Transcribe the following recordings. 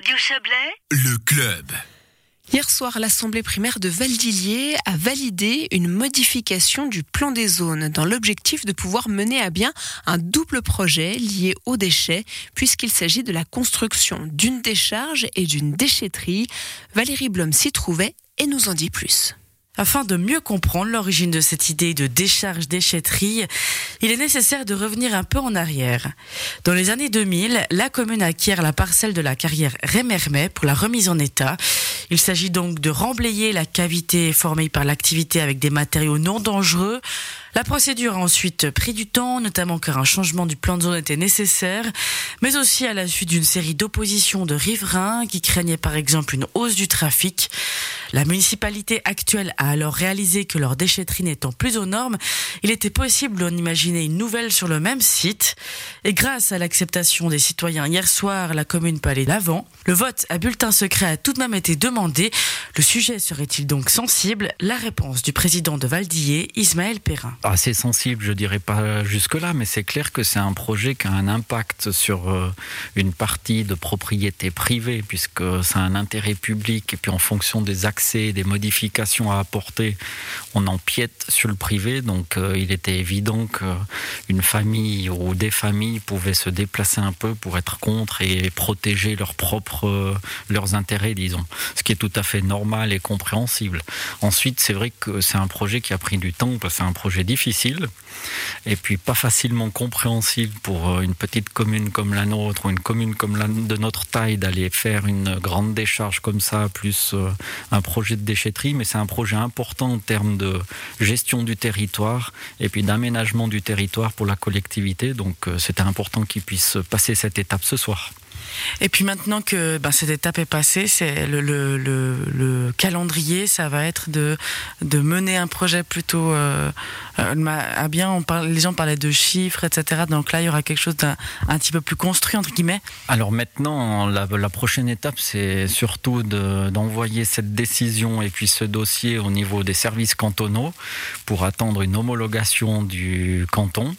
Radio Chablais, le club. Hier soir, l'Assemblée primaire de Valdillier a validé une modification du plan des zones dans l'objectif de pouvoir mener à bien un double projet lié aux déchets puisqu'il s'agit de la construction d'une décharge et d'une déchetterie. Valérie Blom s'y trouvait et nous en dit plus. Afin de mieux comprendre l'origine de cette idée de décharge-déchetterie, il est nécessaire de revenir un peu en arrière. Dans les années 2000, la commune acquiert la parcelle de la carrière Rémermet pour la remise en état. Il s'agit donc de remblayer la cavité formée par l'activité avec des matériaux non dangereux. La procédure a ensuite pris du temps, notamment car un changement du plan de zone était nécessaire, mais aussi à la suite d'une série d'oppositions de riverains qui craignaient par exemple une hausse du trafic. La municipalité actuelle a alors réalisé que leur déchetterie n'étant plus aux normes, il était possible d'en imaginer une nouvelle sur le même site. Et grâce à l'acceptation des citoyens hier soir, la commune peut aller l'avant. Le vote à bulletin secret a tout de même été demandé. Le sujet serait-il donc sensible? La réponse du président de Valdillier, Ismaël Perrin. Assez sensible, je dirais pas jusque-là, mais c'est clair que c'est un projet qui a un impact sur euh, une partie de propriété privée, puisque c'est un intérêt public, et puis en fonction des accès des modifications à apporter, on empiète sur le privé. Donc euh, il était évident qu'une famille ou des familles pouvaient se déplacer un peu pour être contre et protéger leurs propres euh, leurs intérêts, disons. Ce qui est tout à fait normal et compréhensible. Ensuite, c'est vrai que c'est un projet qui a pris du temps parce que c'est un projet difficile et puis pas facilement compréhensible pour euh, une petite commune comme la nôtre ou une commune comme la de notre taille d'aller faire une grande décharge comme ça plus un projet de déchetterie, mais c'est un projet important en termes de gestion du territoire et puis d'aménagement du territoire pour la collectivité. Donc euh, c'était important qu'il puisse passer cette étape ce soir. Et puis maintenant que ben, cette étape est passée, c'est le, le, le, calendrier, ça va être de, mener un projet plutôt euh, euh, à bien. On parle, les gens parlaient de chiffres, etc. Donc là, il y aura quelque chose d'un un petit peu plus construit entre guillemets. Alors maintenant, la, la prochaine étape, c'est surtout d'envoyer cette décision et puis ce dossier au niveau des services cantonaux pour attendre une homologation du canton.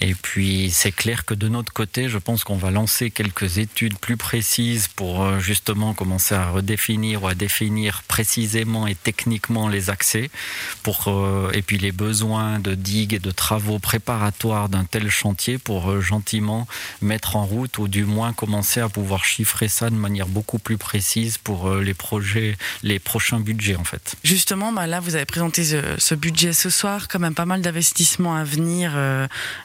Et puis c'est clair que de notre côté, je pense qu'on va lancer quelques études plus précise pour euh, justement commencer à redéfinir ou à définir précisément et techniquement les accès pour, euh, et puis les besoins de digues et de travaux préparatoires d'un tel chantier pour euh, gentiment mettre en route ou du moins commencer à pouvoir chiffrer ça de manière beaucoup plus précise pour les projets, les prochains budgets en fait. Justement, bah là vous avez présenté ce, budget ce soir, quand même pas mal d'investissements à venir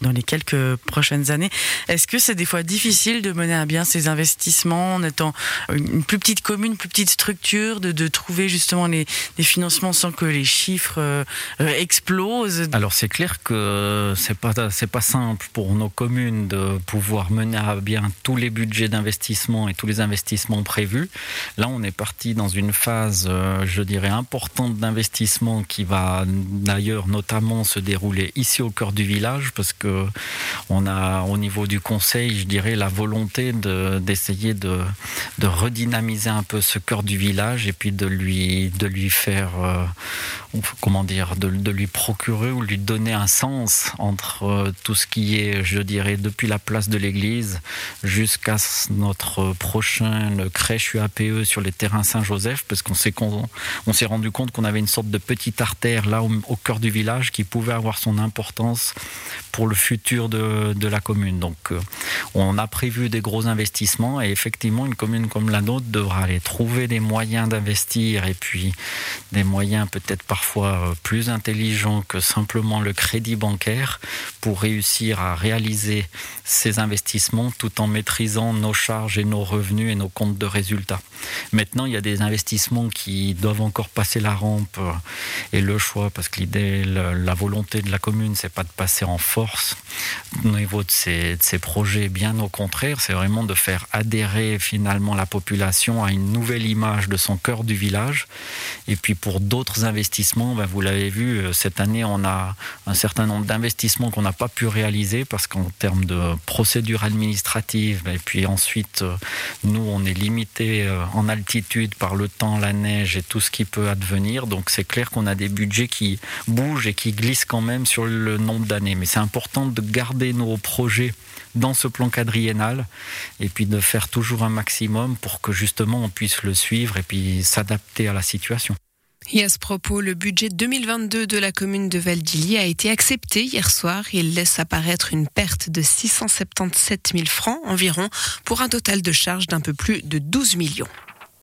dans les quelques prochaines années. Est-ce que c'est des fois difficile de mener à bien ces investissements en étant une plus petite commune, plus petite structure, de, trouver justement les, financements sans que les chiffres euh, euh, explosent Alors c'est clair que c'est pas pas simple pour nos communes de pouvoir mener à bien tous les budgets d'investissement et tous les investissements prévus. Là, on est parti dans une phase, euh, je dirais, importante d'investissement qui va d'ailleurs notamment se dérouler ici au cœur du village parce que on a au niveau du conseil, je dirais, la volonté de d'essayer de, redynamiser un peu ce cœur du village et puis de lui, de lui faire, euh, comment dire, de, lui procurer ou lui donner un sens entre euh, tout ce qui est, je dirais, depuis la place de l'église jusqu'à notre prochain crèche UAPE sur les terrains Saint-Joseph, parce qu'on s'est on, s'est rendu compte qu'on avait une sorte de petite artère là au, cœur du village qui pouvait avoir son importance pour le futur de, de la commune. Donc, euh, on a prévu des gros investissements et effectivement, une commune comme la nôtre devra aller trouver des moyens d'investir et puis des moyens peut-être parfois euh, plus intelligents que simplement le crédit bancaire pour réussir à réaliser ces investissements tout en maîtrisant nos charges et nos revenus et nos comptes de résultats. Maintenant, il y a des investissements qui doivent encore passer la rampe euh, et le choix parce que l'idée, la volonté de la commune, c'est pas de passer en force au niveau de ces, de ces projets, bien au contraire, c'est vraiment de faire adhérer finalement la population à une nouvelle image de son cœur du village. Et puis pour d'autres investissements, ben vous l'avez vu, euh, cette année, on a un certain nombre d'investissements qu'on n'a pas pu réaliser parce qu'en termes de procédures administratives, et puis ensuite, euh, nous, on est limité euh, en altitude par le temps, la neige et tout ce qui peut advenir. Donc c'est clair qu'on a des budgets qui bougent et qui glissent quand même sur le nombre d'années. Mais c'est important de garder nos projets dans ce plan quadriennal et puis de faire toujours un maximum pour que justement on puisse le suivre et puis s'adapter à la situation. Et à ce propos, le budget 2022 de la commune de Valdilly a été accepté hier soir. Il laisse apparaître une perte de 677 000 francs environ pour un total de charges d'un peu plus de 12 millions.